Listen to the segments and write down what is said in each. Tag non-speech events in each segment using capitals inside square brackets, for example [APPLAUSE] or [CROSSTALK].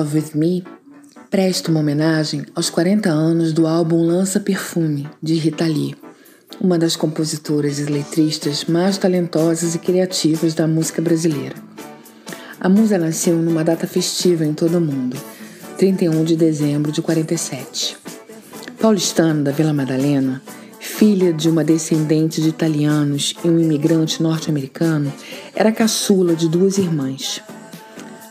Love With Me presta uma homenagem aos 40 anos do álbum Lança Perfume, de Rita Lee, uma das compositoras e letristas mais talentosas e criativas da música brasileira. A musa nasceu numa data festiva em todo o mundo, 31 de dezembro de 47. Paulistana da Vila Madalena, filha de uma descendente de italianos e um imigrante norte-americano, era caçula de duas irmãs.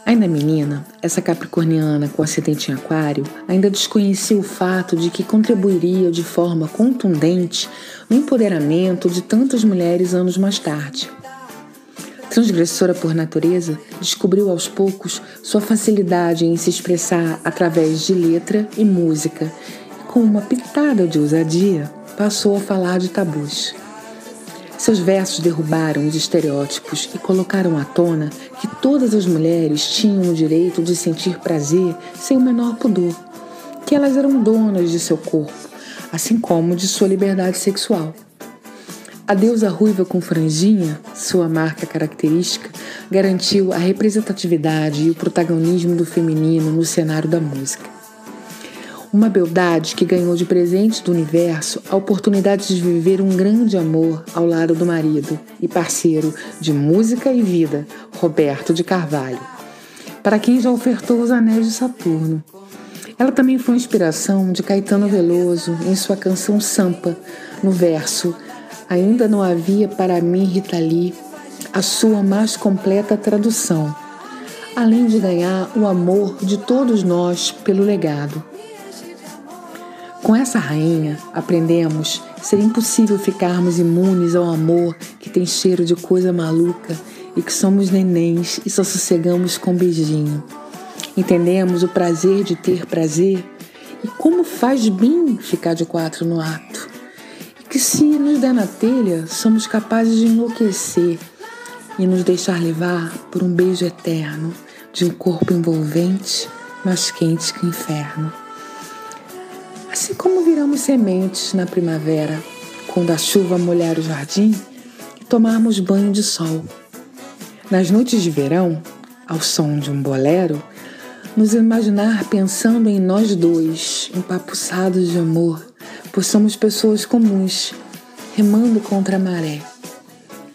Ainda menina, essa capricorniana com acidente em aquário ainda desconhecia o fato de que contribuiria de forma contundente no empoderamento de tantas mulheres anos mais tarde. Transgressora por natureza, descobriu aos poucos sua facilidade em se expressar através de letra e música, e com uma pitada de ousadia, passou a falar de tabus. Seus versos derrubaram os estereótipos e colocaram à tona que todas as mulheres tinham o direito de sentir prazer sem o menor pudor, que elas eram donas de seu corpo, assim como de sua liberdade sexual. A deusa ruiva com franjinha, sua marca característica, garantiu a representatividade e o protagonismo do feminino no cenário da música. Uma beldade que ganhou de presente do universo a oportunidade de viver um grande amor ao lado do marido e parceiro de música e vida, Roberto de Carvalho, para quem já ofertou os anéis de Saturno. Ela também foi inspiração de Caetano Veloso em sua canção Sampa, no verso Ainda não havia para mim, Rita Lee, a sua mais completa tradução, além de ganhar o amor de todos nós pelo legado. Com essa rainha, aprendemos ser impossível ficarmos imunes ao amor que tem cheiro de coisa maluca e que somos nenéns e só sossegamos com beijinho. Entendemos o prazer de ter prazer e como faz bem ficar de quatro no ato. E que se nos der na telha, somos capazes de enlouquecer e nos deixar levar por um beijo eterno de um corpo envolvente, mais quente que o inferno. Assim como viramos sementes na primavera, quando a chuva molhar o jardim e tomarmos banho de sol. Nas noites de verão, ao som de um bolero, nos imaginar pensando em nós dois, empapuçados de amor, pois somos pessoas comuns, remando contra a maré,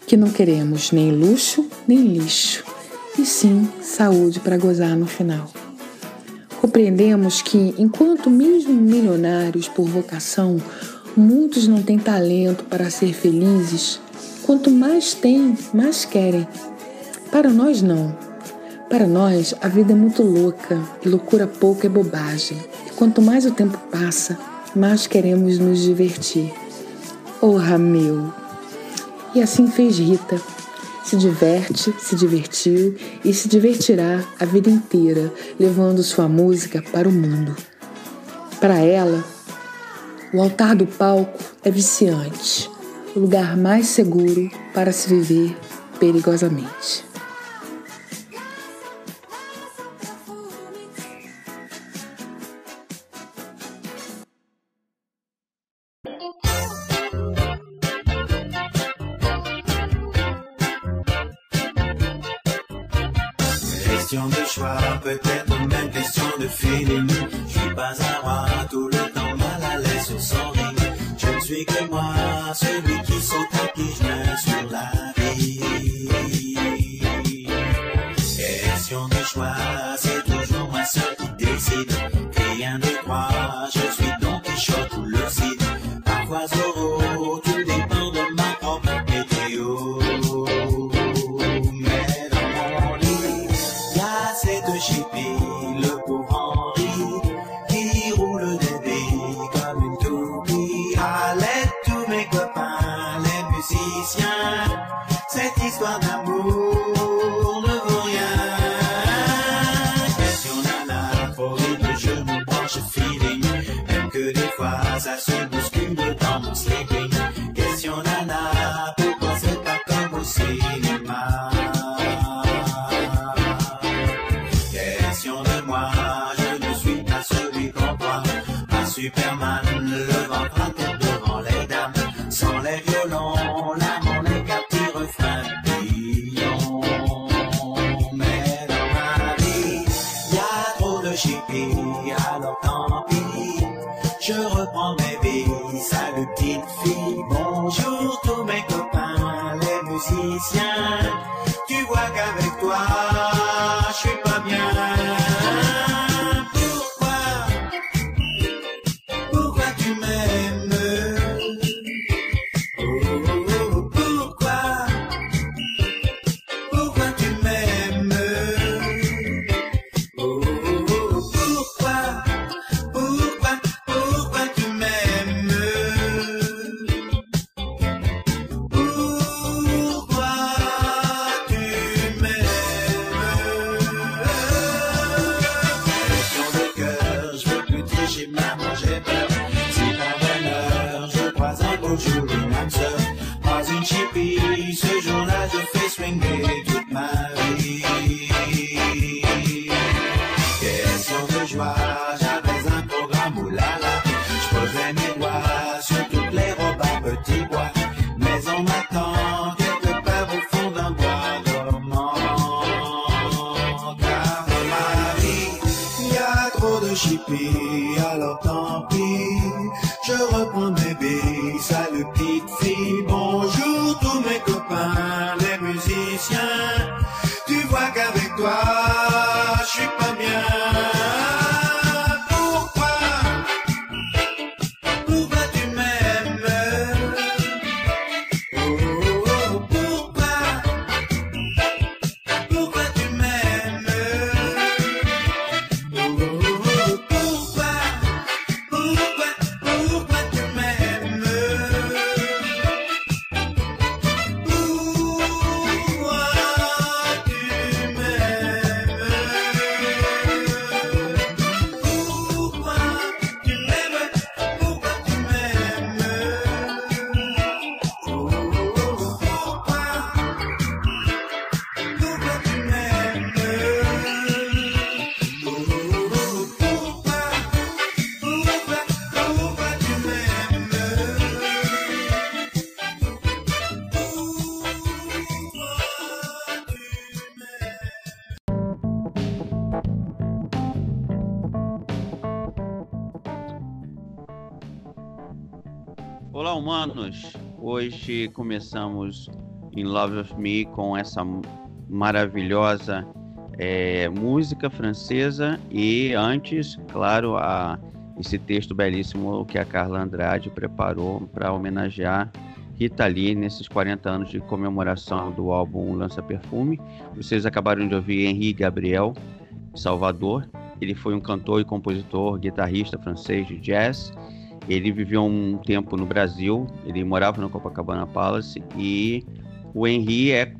que não queremos nem luxo nem lixo, e sim saúde para gozar no final. Compreendemos que, enquanto mesmo milionários por vocação, muitos não têm talento para ser felizes, quanto mais têm, mais querem. Para nós, não. Para nós, a vida é muito louca e loucura pouca é bobagem. E quanto mais o tempo passa, mais queremos nos divertir. Oh, meu! E assim fez Rita se diverte, se divertiu e se divertirá a vida inteira, levando sua música para o mundo. Para ela, o altar do palco é viciante, o lugar mais seguro para se viver perigosamente. come sleeping. Hoje começamos em Love of Me com essa maravilhosa eh, música francesa e antes, claro, a, esse texto belíssimo que a Carla Andrade preparou para homenagear Rita Lee nesses 40 anos de comemoração do álbum Lança Perfume. Vocês acabaram de ouvir Henri Gabriel, Salvador. Ele foi um cantor e compositor, guitarrista francês de jazz. Ele viveu um tempo no Brasil, ele morava no Copacabana Palace e o Henri é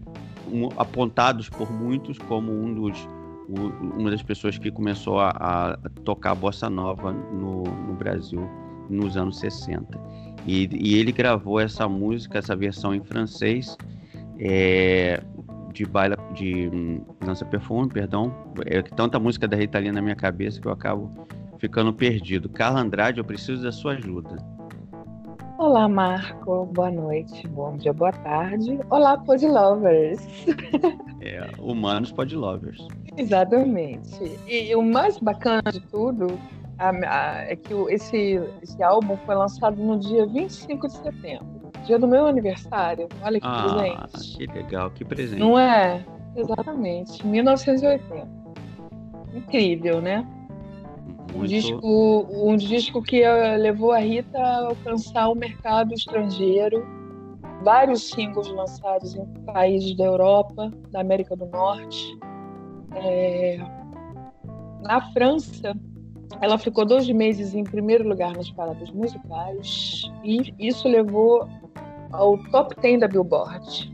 um, apontados por muitos como um dos o- uma das pessoas que começou a, a tocar bossa nova no, no Brasil nos anos 60. E, e ele gravou essa música, essa versão em francês é, de baila de hum, lança perfume, perdão. É tanta música da Rita Lee na minha cabeça que eu acabo ficando perdido. Carla Andrade, eu preciso da sua ajuda. Olá, Marco. Boa noite, bom dia, boa tarde. Olá, Pod Lovers. É, Humanos Pod Lovers. Exatamente. E o mais bacana de tudo a- a- é que esse, esse álbum foi lançado no dia 25 de setembro, dia do meu aniversário. Olha que Ah, presente. que legal, que presente. Não é? Exatamente, 1980. Incrível, né? Um Muito disco, um disco que eh, levou a Rita a alcançar o mercado estrangeiro. Vários singles lançados em países da Europa, da América do Norte. É, Na França, ela ficou dois meses em primeiro lugar nas paradas musicais e isso levou ao top 10 da Billboard.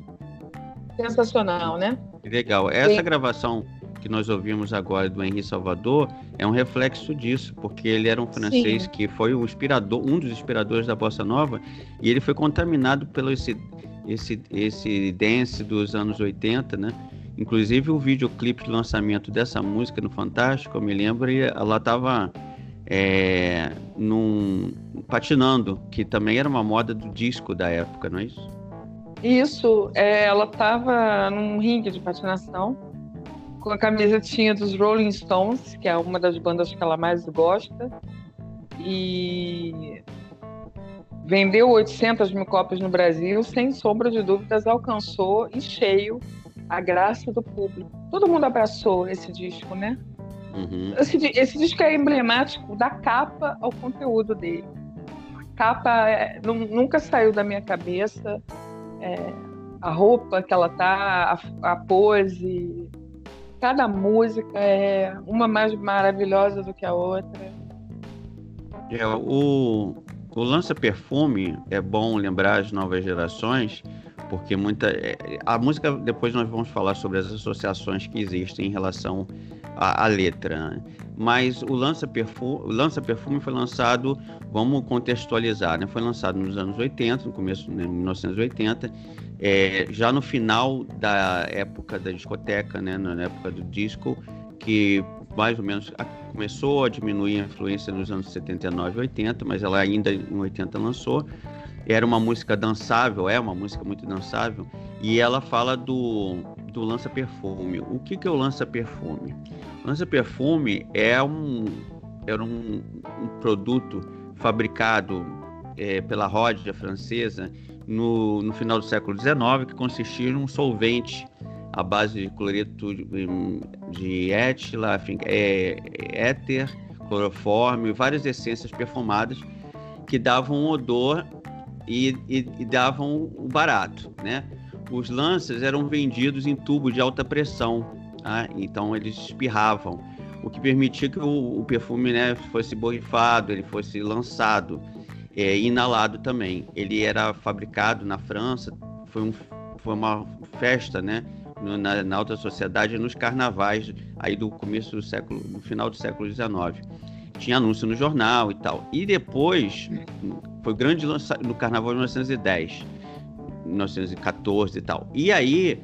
Sensacional, né? Legal. Essa gravação que nós ouvimos agora do Henri Salvador é um reflexo disso, porque ele era um francês Sim. que foi o inspirador, um dos inspiradores da bossa nova, e ele foi contaminado pelo esse esse esse dance dos anos 80, né? Inclusive o videoclipe de lançamento dessa música no Fantástico, eu me lembro, ela estava é, num, patinando, que também era uma moda do disco da época, não é isso? Isso, é, ela estava num ringue de patinação, com a camisetinha dos Rolling Stones, que é uma das bandas que ela mais gosta, e vendeu 800 mil cópias no Brasil, sem sombra de dúvidas, alcançou em cheio a graça do público. Todo mundo abraçou esse disco, né? Uhum. Esse, esse disco é emblemático da capa ao conteúdo dele. A capa é, nu- nunca saiu da minha cabeça. É, a roupa que ela tá, a, a pose, cada música é uma mais maravilhosa do que a outra. É, o, o lança-perfume é bom lembrar as novas gerações, porque muita. é, A música, depois nós vamos falar sobre as associações que existem em relação à, à letra. né? Mas o lança-perfume o lança-perfume foi lançado, vamos contextualizar, né? foi lançado nos anos 80, no começo de 1980, é, já no final da época da discoteca, né? na época do disco, que mais ou menos a- começou a diminuir a influência nos anos 79 e 80, mas ela ainda em 80 lançou. Era uma música dançável, é uma música muito dançável, e ela fala do, do lança-perfume. O que, que é o lança-perfume? O lança-perfume é um, era um, um produto fabricado eh, pela Rodia francesa no, no final do século XIX, que consistia em um solvente à base de cloreto de, étila, enfim, é, éter, cloroforme, várias essências perfumadas que davam um odor e, e, e davam o barato, né? Os lanças eram vendidos em tubo de alta pressão, tá? então eles espirravam, o que permitia que o, o perfume né, fosse borrifado, ele fosse lançado, é, inalado também. Ele era fabricado na França, foi, um, foi uma festa, né? na, na alta sociedade nos carnavais aí do começo do século, do final do século XIX. Tinha anúncio no jornal e tal. E depois foi grande lança no carnaval de 1910, 1914 e tal. E aí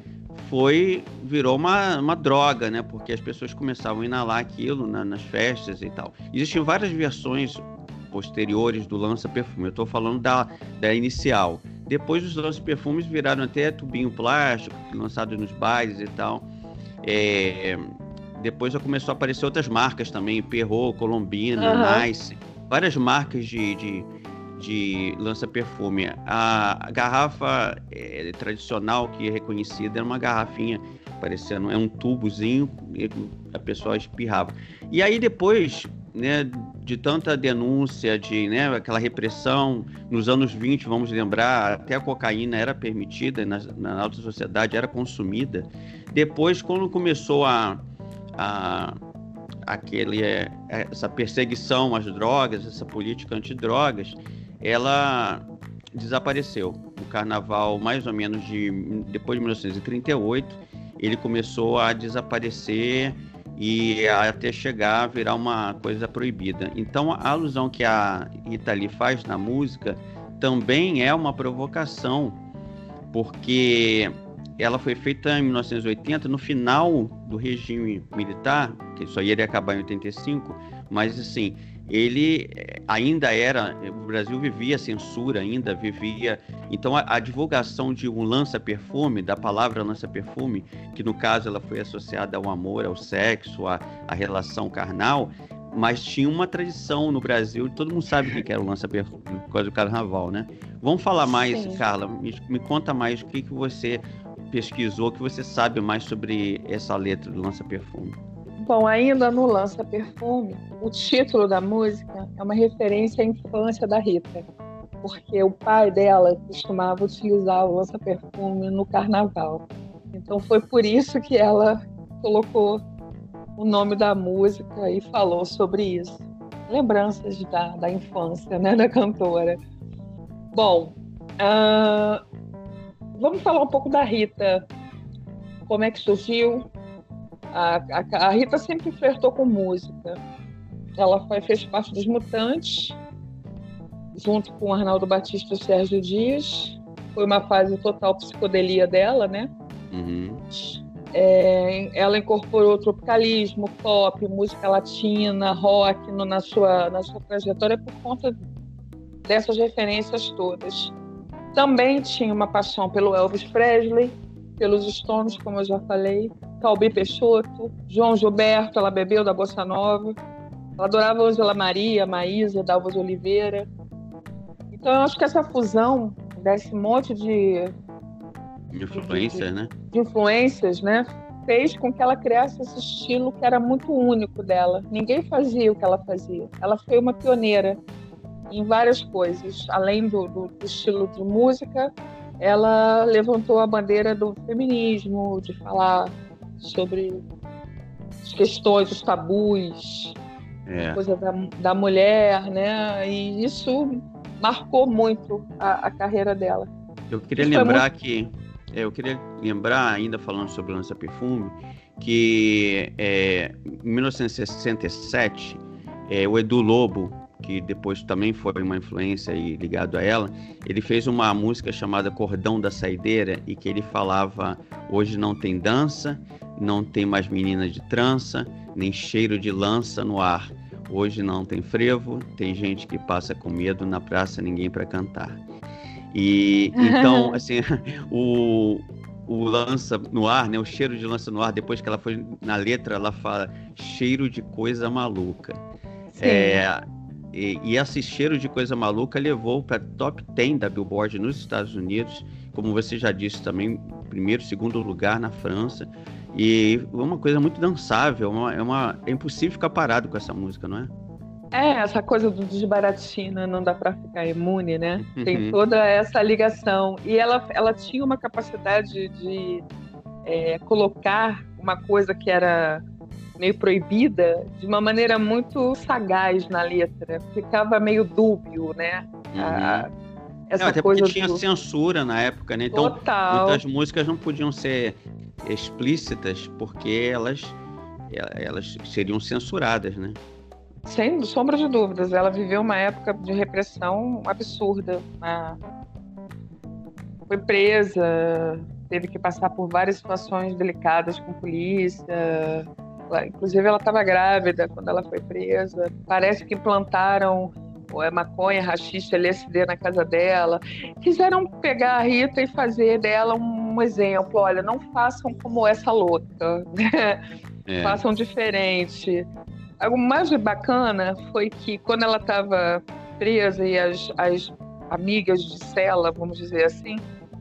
foi virou uma, uma droga, né? Porque as pessoas começavam a inalar aquilo na- nas festas e tal. Existiam várias versões posteriores do lança-perfume. Eu estou falando da, da inicial. Depois os lança-perfumes viraram até tubinho plástico, lançado nos bares e tal. É, depois já começou a aparecer outras marcas também, Perrot, Colombina, Aham. Nice, várias marcas de, de, de lança-perfume. A, garrafa é, tradicional que é reconhecida era uma garrafinha parecendo é um tubozinho a pessoa espirrava. E aí depois, né, de tanta denúncia, de né, aquela repressão, nos anos 20, vamos lembrar, até a cocaína era permitida na, na alta sociedade, era consumida. Depois, quando começou a, a aquele é, essa perseguição às drogas, essa política antidrogas, ela desapareceu. O carnaval, mais ou menos de depois de 1938, ele começou a desaparecer e até chegar a virar uma coisa proibida. Então, a alusão que a Rita Lee faz na música também é uma provocação, porque ela foi feita em 1980, no final do regime militar, que aí iria acabar em 85, mas assim, ele eh, ainda era, o Brasil vivia censura ainda, vivia, então a, a divulgação de um lança-perfume, da palavra lança-perfume, que no caso ela foi associada ao amor, ao sexo, à, à relação carnal, mas tinha uma tradição no Brasil, todo mundo sabe o que era o lança-perfume, por causa do carnaval, né? Vamos falar mais, Sim. Carla, me, me conta mais o que, que você pesquisou, o que você sabe mais sobre essa letra do lança-perfume. Bom, ainda no Lança Perfume, o título da música é uma referência à infância da Rita, porque o pai dela costumava utilizar o Lança Perfume no carnaval. Então foi por isso que ela colocou o nome da música e falou sobre isso. Lembranças da, da infância, né, da cantora. Bom, ah, vamos falar um pouco da Rita. Como é que surgiu? A, a- a Rita sempre flertou com música. Ela foi- fez parte dos Mutantes, junto com o Arnaldo Batista e o Sérgio Dias. Foi uma fase total psicodelia dela, né? Uhum. É, ela incorporou tropicalismo, pop, música latina, rock no- na, sua, na sua trajetória por conta dessas referências todas. Também tinha uma paixão pelo Elvis Presley, pelos Stones, como eu já falei, Calbi Peixoto, João Gilberto, ela bebeu da Bossa Nova. Ela adorava Angela Maria, Maísa, Dalva de Oliveira. Então eu acho que essa fusão desse monte de influências, né? De influências, né? Fez com que ela criasse esse estilo que era muito único dela. Ninguém fazia o que ela fazia. Ela foi uma pioneira em várias coisas. Além do, do, do estilo de música, ela levantou a bandeira do feminismo, de falar sobre as questões, os tabus, é. coisa da, da mulher, né? E isso marcou muito a, a carreira dela. Eu queria lembrar muito... que é, eu queria lembrar, ainda falando sobre o Lança Perfume, que é, em 1967, é, o Edu Lobo, que depois também foi uma influência e ligado a ela, ele fez uma música chamada Cordão da Saideira e que ele falava: hoje não tem dança, não tem mais menina de trança, nem cheiro de lança no ar. Hoje não tem frevo, tem gente que passa com medo na praça, ninguém para cantar. E [LAUGHS] então, assim, [LAUGHS] o, o lança no ar, né? O cheiro de lança no ar, depois que ela foi na letra, ela fala cheiro de coisa maluca. É, e, e, esse cheiro de coisa maluca levou para top 10 da Billboard nos Estados Unidos, como você já disse também, primeiro, segundo lugar na França. E é uma coisa muito dançável, uma, é, uma, é impossível ficar parado com essa música, não é? É, essa coisa do desbaratina, não dá para ficar imune, né? Uhum. Tem toda essa ligação. E ela, ela tinha uma capacidade de é, colocar uma coisa que era meio proibida de uma maneira muito sagaz na letra. Ficava meio dúbio, né? Uhum. A, essa não, até coisa porque tinha do... censura na época, né? Então, Total. muitas músicas não podiam ser explícitas porque elas, elas seriam censuradas, né? Sem sombra de dúvidas, ela viveu uma época de repressão absurda. Né? Foi presa, teve que passar por várias situações delicadas com polícia. Inclusive, ela estava grávida quando ela foi presa. Parece que implantaram é, maconha, rachixe, LSD na casa dela. Quiseram pegar a Rita e fazer dela um exemplo. Olha, não façam como essa louca? [LAUGHS] É. Façam diferente. O mais bacana foi que quando ela estava presa e as, as amigas de cela, vamos dizer assim,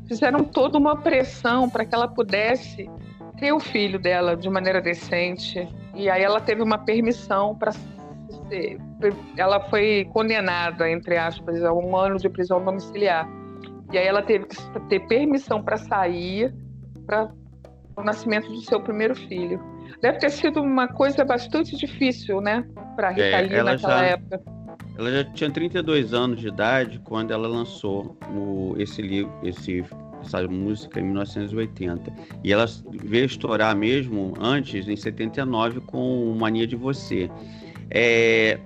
fizeram toda uma pressão para que ela pudesse ter o filho dela de maneira decente. E aí ela teve uma permissão para. Ela foi condenada, entre aspas, a um ano de prisão domiciliar. E aí ela teve que ter permissão para sair para o nascimento do seu primeiro filho. Deve ter sido uma coisa bastante difícil, né, para Rita é, Lee naquela já, época. Ela já tinha 32 anos de idade quando ela lançou o, esse livro, esse essa música em 1980. E ela veio estourar mesmo antes, em 79, com Mania de Você. É,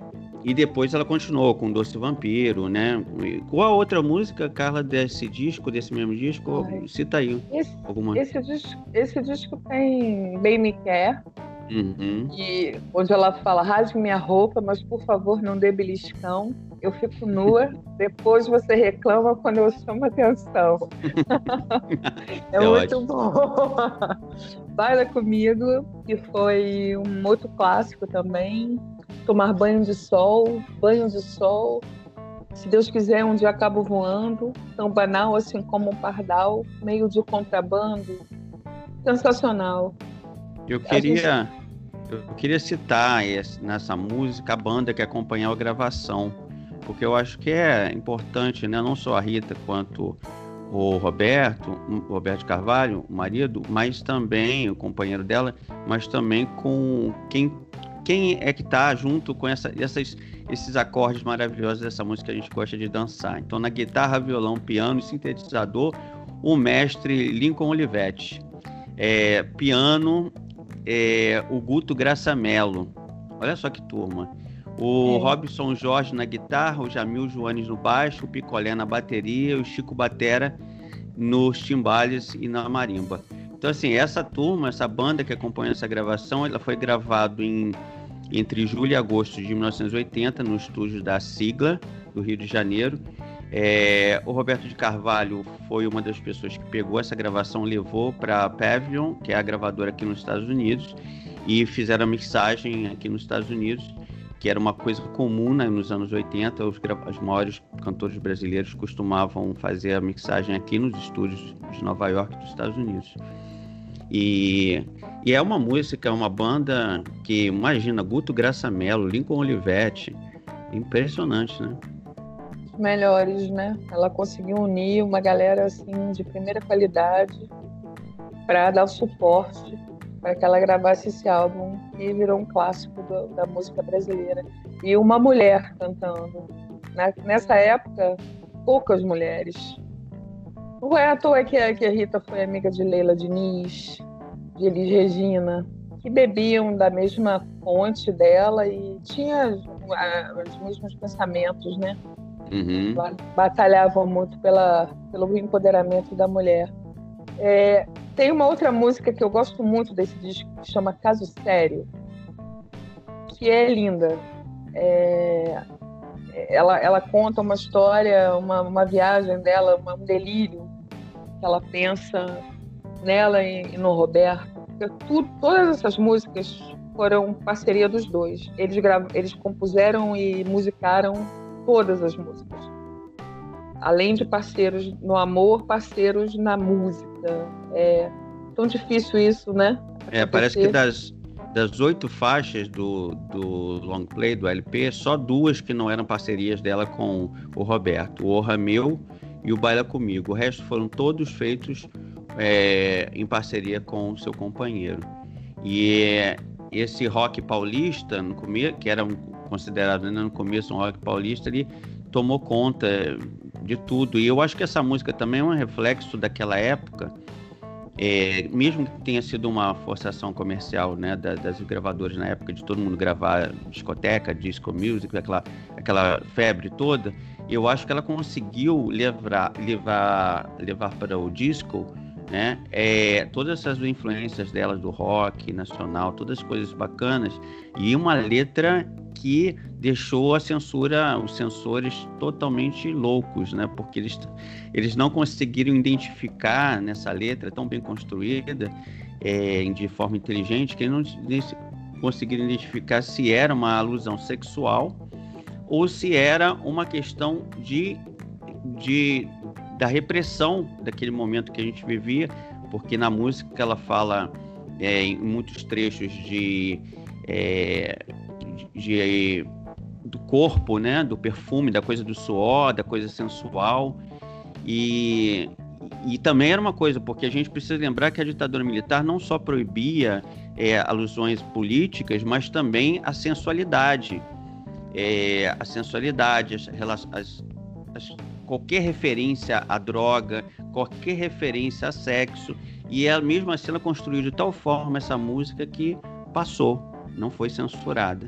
e depois ela continuou com Doce Vampiro, né? Qual a outra música, Carla, desse disco, desse mesmo disco? Ai. Cita aí. Esse, alguma. Esse, disco, esse disco tem Bem Me Quer, uhum. e, onde ela fala, rasgue minha roupa, mas por favor não dê beliscão. Eu fico nua, depois você reclama quando eu chamo atenção. [LAUGHS] é, é, muito ótimo. bom. Baila Comigo, que foi um outro clássico também tomar banho de sol, banho de sol. Se Deus quiser, um dia acabo voando, tão banal assim como um pardal, meio de contrabando. Sensacional. Eu queria, eu queria citar esse, nessa música a banda que acompanhou a gravação, porque eu acho que é importante, né, não só a Rita quanto o Roberto, o Roberto Carvalho, o marido, mas também o companheiro dela, mas também com quem quem é que tá junto com essa, essas, esses acordes maravilhosos dessa música que a gente gosta de dançar. Então, na guitarra, violão, piano e sintetizador, o mestre Lincoln Olivetti. É, piano, é, o Guto Graçamelo. Olha só que turma. O é. Robson Jorge na guitarra, o Jamil Joanes no baixo, o Picolé na bateria, o Chico Batera nos timbales e na marimba. Então, assim, essa turma, essa banda que acompanha essa gravação, ela foi gravado em, entre julho e agosto de 1980 no estúdio da Sigla, do Rio de Janeiro. É, o Roberto de Carvalho foi uma das pessoas que pegou essa gravação, levou para a Pavilion, que é a gravadora aqui nos Estados Unidos, e fizeram a mixagem aqui nos Estados Unidos. Que era uma coisa comum né, nos anos 80, os, os maiores cantores brasileiros costumavam fazer a mixagem aqui nos estúdios de Nova York dos Estados Unidos. E, e é uma música, é uma banda que, imagina, Guto Graça Mello, Lincoln Olivetti, impressionante, né? Melhores, né? Ela conseguiu unir uma galera assim de primeira qualidade para dar suporte para que ela gravasse esse álbum e virou um clássico do, da música brasileira. E uma mulher cantando. Na, nessa época, poucas mulheres. Não é à toa que a, que a Rita foi amiga de Leila Diniz, de Elis Regina, que bebiam da mesma fonte dela e tinha os mesmos pensamentos, né? Uhum. Batalhavam muito pela, pelo empoderamento da mulher. É, tem uma outra música que eu gosto muito desse disco, que chama Caso Sério, que é linda. É, ela, ela conta uma história, uma, uma viagem dela, um delírio, que ela pensa nela e, e no Roberto. Tudo, todas essas músicas foram parceria dos dois. Eles, eles compuseram e musicaram todas as músicas. Além de parceiros no amor, parceiros na música. É tão difícil isso, né? É, parece que das, das oito faixas do, do long play, do LP, só duas que não eram parcerias dela com o Roberto. O Orra Meu e o Baila Comigo. O resto foram todos feitos é, em parceria com o seu companheiro. E esse rock paulista, no começo, que era um, considerado ainda no começo um rock paulista, ele tomou conta de tudo. E eu acho que essa música também é um reflexo daquela época, é, mesmo que tenha sido uma forçação comercial né, das, das gravadoras na época, de todo mundo gravar discoteca, disco music, aquela, aquela febre toda, eu acho que ela conseguiu levar, levar, levar para o disco né? É, todas essas influências delas do rock nacional, todas as coisas bacanas e uma letra que deixou a censura, os censores totalmente loucos, né? Porque eles, eles não conseguiram identificar nessa letra tão bem construída, é, de forma inteligente, que eles não conseguiram identificar se era uma alusão sexual ou se era uma questão de, de da repressão daquele momento que a gente vivia, porque na música ela fala é, em muitos trechos de, é, de, do corpo, né, do perfume, da coisa do suor, da coisa sensual e e também era uma coisa, porque a gente precisa lembrar que a ditadura militar não só proibia é, alusões políticas, mas também a sensualidade. É, a sensualidade, as, as, as qualquer referência à droga, qualquer referência a sexo, e ela mesmo assim ela construiu de tal forma essa música que passou, não foi censurada.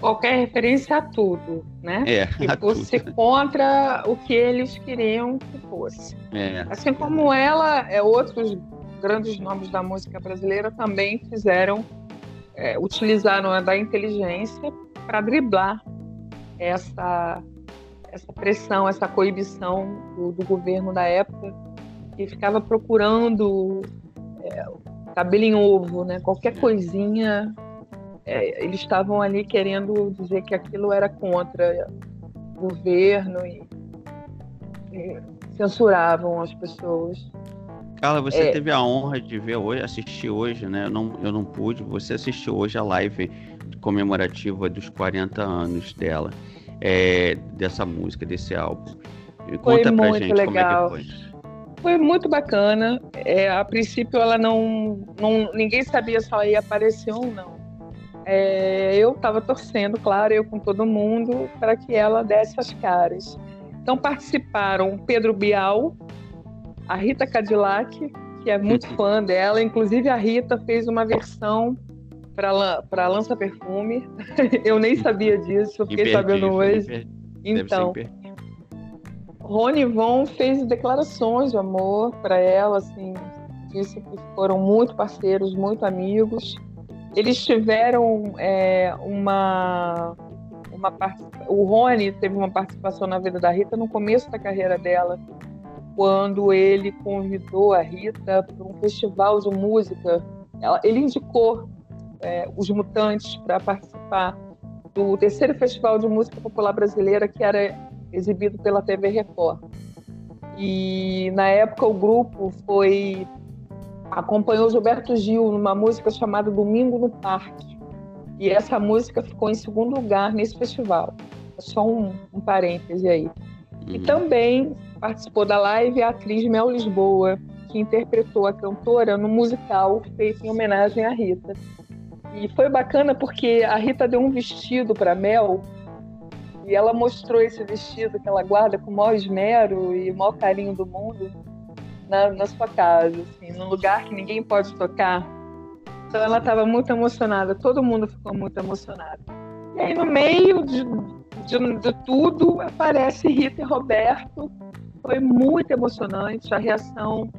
Qualquer referência a tudo, né? É, que fosse tudo. contra o que eles queriam que fosse. É. Assim como ela, é, outros grandes nomes da música brasileira também fizeram, é, utilizaram a da inteligência para driblar essa essa pressão, essa coibição do, do governo da época, que ficava procurando é, cabelo em ovo, né? Qualquer coisinha, é, eles estavam ali querendo dizer que aquilo era contra o governo e, e censuravam as pessoas. Carla, você é... teve a honra de ver hoje, assistir hoje, né? Eu não, eu não pude. Você assistiu hoje a live comemorativa dos 40 anos dela é, dessa música, desse álbum. Conta foi pra gente legal. como é que foi. Foi muito bacana. É, a princípio ela não, não. Ninguém sabia se ela ia aparecer ou não. É, eu estava torcendo, claro, eu com todo mundo, para que ela desse as caras. Então participaram Pedro Bial, a Rita Cadillac, que é muito [LAUGHS] fã dela, inclusive a Rita fez uma versão para Lança Perfume. [LAUGHS] eu nem sabia disso, eu fiquei sabendo hoje. Então, Rony Von fez declarações de amor para ela, assim, disse que foram muito parceiros, muito amigos. Eles tiveram é, uma uma o Rony teve uma participação na vida da Rita no começo da carreira dela, quando ele convidou a Rita para um festival de música. Ela, ele indicou é, os mutantes para participar do terceiro Festival de Música Popular Brasileira, que era exibido pela TV Record. E na época o grupo foi acompanhou Gilberto Gil numa música chamada Domingo no Parque. E essa música ficou em segundo lugar nesse festival. Só um, um parêntese aí. Uhum. E também participou da live a atriz Mel Lisboa, que interpretou a cantora no musical feito em homenagem à Rita. E foi bacana porque a Rita deu um vestido para Mel e ela mostrou esse vestido que ela guarda com o maior esmero e o maior carinho do mundo na, na sua casa, assim, num lugar que ninguém pode tocar. Então ela estava muito emocionada, todo mundo ficou muito emocionado. E aí no meio de, de, de tudo aparece Rita e Roberto. Foi muito emocionante a reação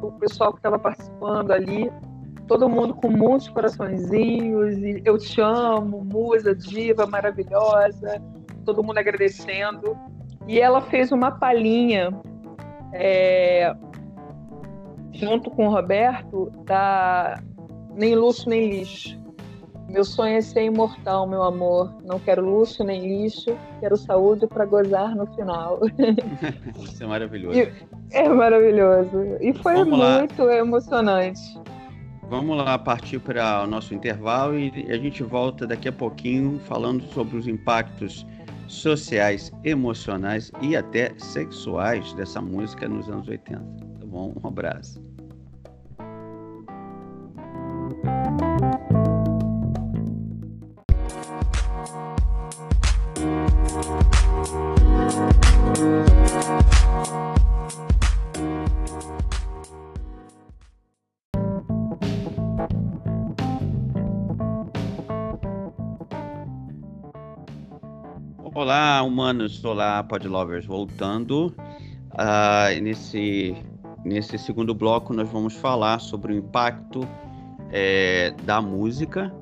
do pessoal que estava participando ali todo mundo com muitos coraçõezinhos, e eu te amo, musa, diva maravilhosa, todo mundo agradecendo. E ela fez uma palhinha é, junto com o Roberto da Nem Luxo Nem Lixo. Meu sonho é ser imortal, meu amor. Não quero luxo nem lixo, quero saúde para gozar no final. [LAUGHS] Isso é maravilhoso. E, é maravilhoso. E foi Vamos muito lá. emocionante. Vamos lá partir para o nosso intervalo e a gente volta daqui a pouquinho falando sobre os impactos sociais, emocionais e até sexuais dessa música nos anos 80. Tá bom? Um abraço. Humanos, olá, podlovers, voltando. Uh, nesse, nesse segundo bloco, nós vamos falar sobre o impacto é, da música,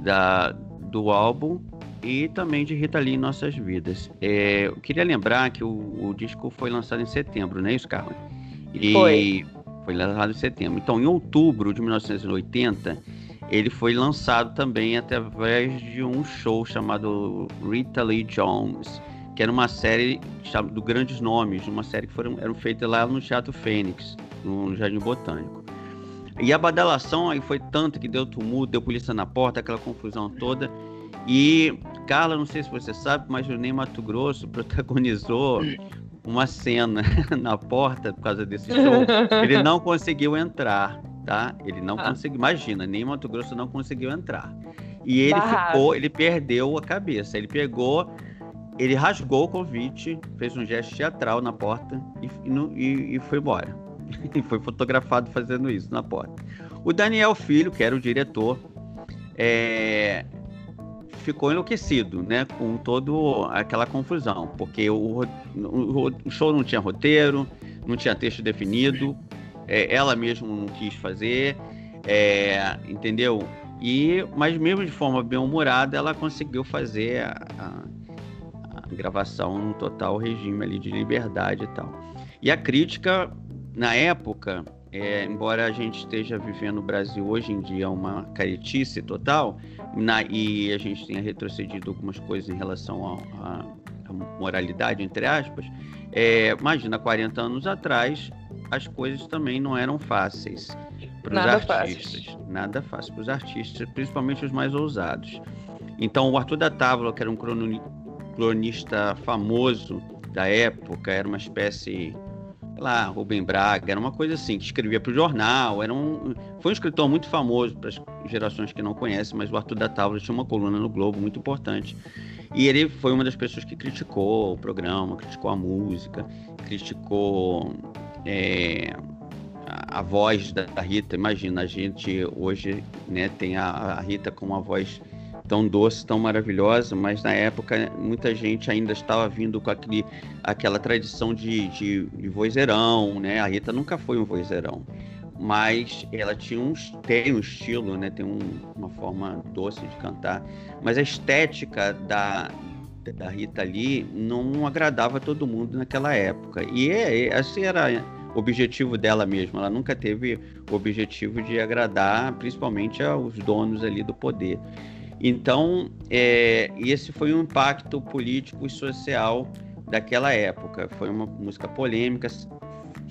da, do álbum e também de Rita Lee em nossas vidas. É, eu queria lembrar que o, o, disco foi lançado em setembro, não é isso, Carla? E foi. Foi lançado em setembro. Então, em outubro de 1980 ele foi lançado também através de um show chamado Rita Lee Jones, que era uma série do Grandes Nomes, uma série que foram, eram feitas lá no Teatro Fênix, no Jardim Botânico. E a badalação aí foi tanto que deu tumulto, deu polícia na porta, aquela confusão toda. E, Carla, não sei se você sabe, mas o Ney Mato Grosso [LAUGHS] protagonizou uma cena [LAUGHS] na porta por causa desse show. Ele não conseguiu entrar tá? Ele não ah. conseguiu, imagina, nem Mato Grosso não conseguiu entrar. E ele Barrado. ficou, ele perdeu a cabeça. Ele pegou, ele rasgou o convite, fez um gesto teatral na porta e, e, e foi embora. [LAUGHS] e foi fotografado fazendo isso na porta. O Daniel Filho, que era o diretor, é, ficou enlouquecido, né, com toda aquela confusão, porque o, o, o, show não tinha roteiro, não tinha texto definido, é, ela mesma não quis fazer, é, entendeu? E, mas mesmo de forma bem humorada, ela conseguiu fazer a, a, a gravação num total regime ali de liberdade e tal. E a crítica, na época, é, embora a gente esteja vivendo no Brasil hoje em dia uma caretice total, na, e a gente tenha retrocedido algumas coisas em relação à moralidade, entre aspas, é, imagina, 40 anos atrás, as coisas também não eram fáceis para os artistas. Fácil. Nada fácil para os artistas, principalmente os mais ousados. Então, o Arthur da Távola, que era um cronista famoso da época, era uma espécie, sei lá, Rubem Braga, era uma coisa assim, que escrevia para o jornal, era um, foi um escritor muito famoso para as gerações que não conhecem, mas o Arthur da Távola tinha uma coluna no Globo muito importante. E ele foi uma das pessoas que criticou o programa, criticou a música, criticou é, a, voz da, da, Rita. Imagina, a gente hoje né, tem a, a, Rita com uma voz tão doce, tão maravilhosa, mas na época muita gente ainda estava vindo com aquele, aquela tradição de, de, de vozeirão, né? A Rita nunca foi um vozeirão, mas ela tinha um, tem um estilo, né? Tem um, uma forma doce de cantar, mas a estética da, da Rita ali não agradava todo mundo naquela época. E é, assim era objetivo dela mesma. Ela nunca teve o objetivo de agradar, principalmente aos donos ali do poder. Então, é, esse foi um impacto político e social daquela época. Foi uma música polêmica,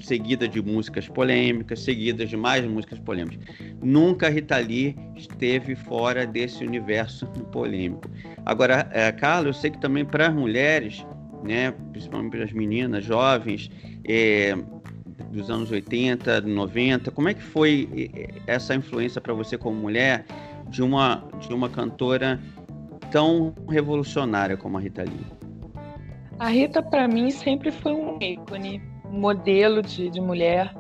seguida de músicas polêmicas, seguidas de mais músicas polêmicas. Nunca Rita Lee esteve fora desse universo [LAUGHS] polêmico. Agora, é, Carlos, eu sei que também para as mulheres, né, principalmente para as meninas jovens, é, dos anos 80, 90, como é que foi essa influência para você como mulher de uma, de uma cantora tão revolucionária como a Rita Lee? A Rita, para mim, sempre foi um ícone modelo de, de mulher,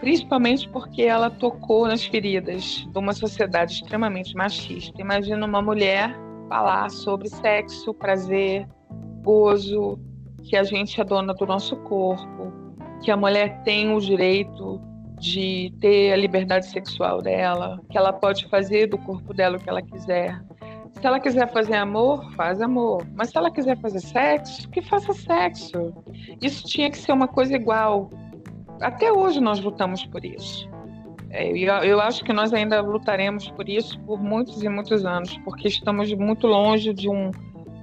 principalmente porque ela tocou nas feridas de uma sociedade extremamente machista. Imagina uma mulher falar sobre sexo, prazer, gozo, que a gente é dona do nosso corpo, que a mulher tem o direito de ter a liberdade sexual dela, que ela pode fazer do corpo dela o que ela quiser. Se ela quiser fazer amor, faz amor. Mas se ela quiser fazer sexo, que faça sexo. Isso tinha que ser uma coisa igual. Até hoje nós lutamos por isso. É, eu acho que nós ainda lutaremos por isso por muitos e muitos anos, porque estamos muito longe de, um,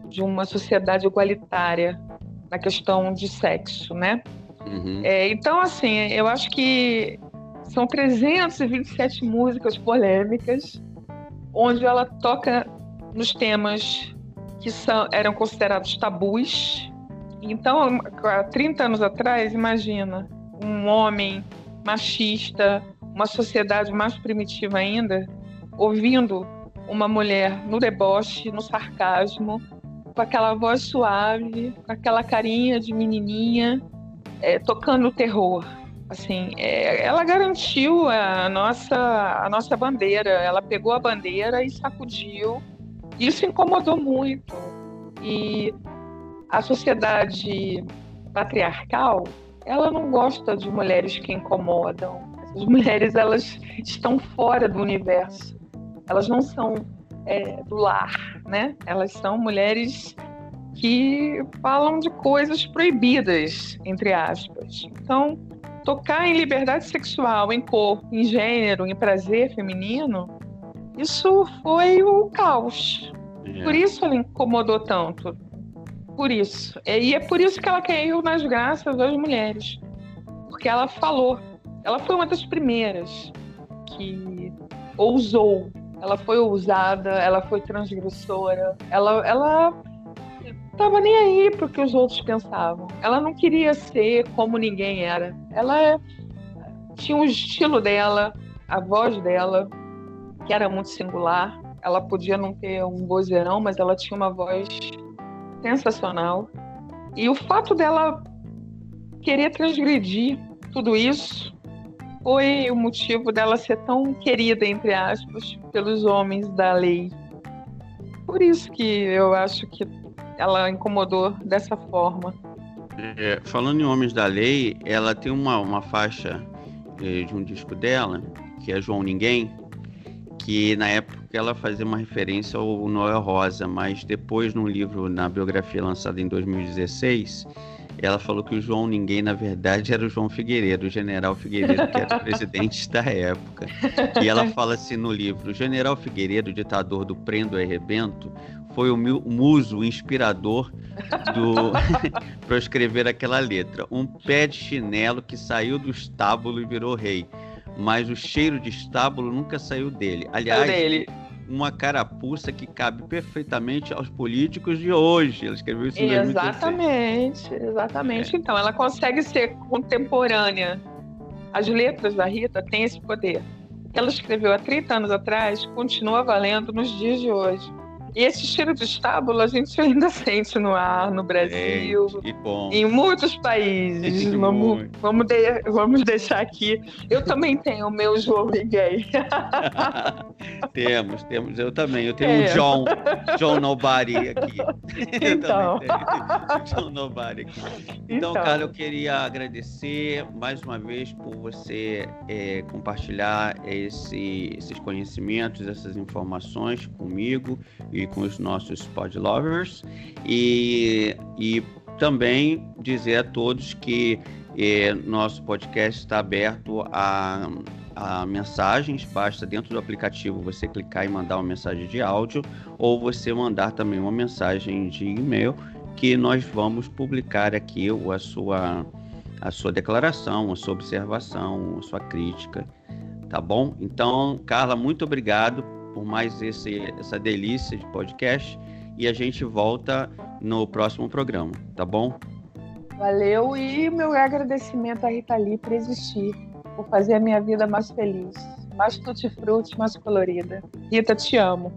de uma sociedade igualitária na questão de sexo, né? Uhum. É, então, assim, eu acho que são 327 músicas polêmicas, onde ela toca nos temas que são, eram considerados tabus. Então, há 30 anos atrás, imagina um homem machista, uma sociedade mais primitiva ainda, ouvindo uma mulher no deboche, no sarcasmo, com aquela voz suave, com aquela carinha de menininha, é, tocando terror. Assim, é, ela garantiu a nossa, a nossa bandeira. Ela pegou a bandeira e sacudiu isso incomodou muito. E a sociedade patriarcal, ela não gosta de mulheres que incomodam. As mulheres, elas estão fora do universo. Elas não são é, do lar, né? Elas são mulheres que falam de coisas proibidas, entre aspas. Então, tocar em liberdade sexual, em corpo, em gênero, em prazer feminino, isso foi o caos. É. Por isso ela incomodou tanto. Por isso. E é por isso que ela caiu nas graças das mulheres. Porque ela falou. Ela foi uma das primeiras que ousou. Ela foi ousada, ela foi transgressora. Ela, ela tava nem aí pro que os outros pensavam. Ela não queria ser como ninguém era. Ela tinha o estilo dela, a voz dela, que era muito singular. Ela podia não ter um vozeirão, mas ela tinha uma voz sensacional. E o fato dela querer transgredir tudo isso foi o motivo dela ser tão querida, entre aspas, pelos homens da lei. Por isso que eu acho que ela incomodou dessa forma. É, falando em Homens da Lei, ela tem uma, uma faixa é, de um disco dela, que é João Ninguém, que na época ela fazia uma referência ao Noel Rosa, mas depois no livro, na biografia lançada em 2016, ela falou que o João Ninguém, na verdade, era o João Figueiredo, o general Figueiredo, que era o [LAUGHS] presidente da época. E ela fala assim no livro: o general Figueiredo, ditador do Prendo e Rebento, foi o muso inspirador do [LAUGHS] para escrever aquela letra. Um pé de chinelo que saiu do estábulo e virou rei mas o cheiro de estábulo nunca saiu dele. Aliás, dele. uma carapuça que cabe perfeitamente aos políticos de hoje. Ela escreveu isso em Exatamente, exatamente. É. Então, ela consegue ser contemporânea. As letras da Rita têm esse poder. O que ela escreveu há 30 anos atrás continua valendo nos dias de hoje. E esse cheiro de estábulo a gente ainda [LAUGHS] sente no ar, no Brasil, em muitos países. vamos, vamos, de, vamos deixar aqui. Eu também tenho o meu João Miguel. [LAUGHS] temos, temos. Eu também. Eu tenho é. um John, John Nobody aqui. [LAUGHS] Então. John Nobody aqui. Então, então, cara, eu queria agradecer mais uma vez por você é, compartilhar esse, esses conhecimentos, essas informações comigo e com os nossos pod lovers. E, e também dizer a todos que eh, nosso podcast está aberto a a mensagens, basta dentro do aplicativo você clicar e mandar uma mensagem de áudio ou você mandar também uma mensagem de e-mail que nós vamos publicar aqui a sua, a sua declaração, a sua observação, a sua crítica, tá bom? Então, Carla, muito obrigado por mais esse, essa delícia de podcast e a gente volta no próximo programa, tá bom? Valeu e meu agradecimento à Rita Lee por existir, por fazer a minha vida mais feliz, mais tutti-frutti, mais colorida. Rita, te amo.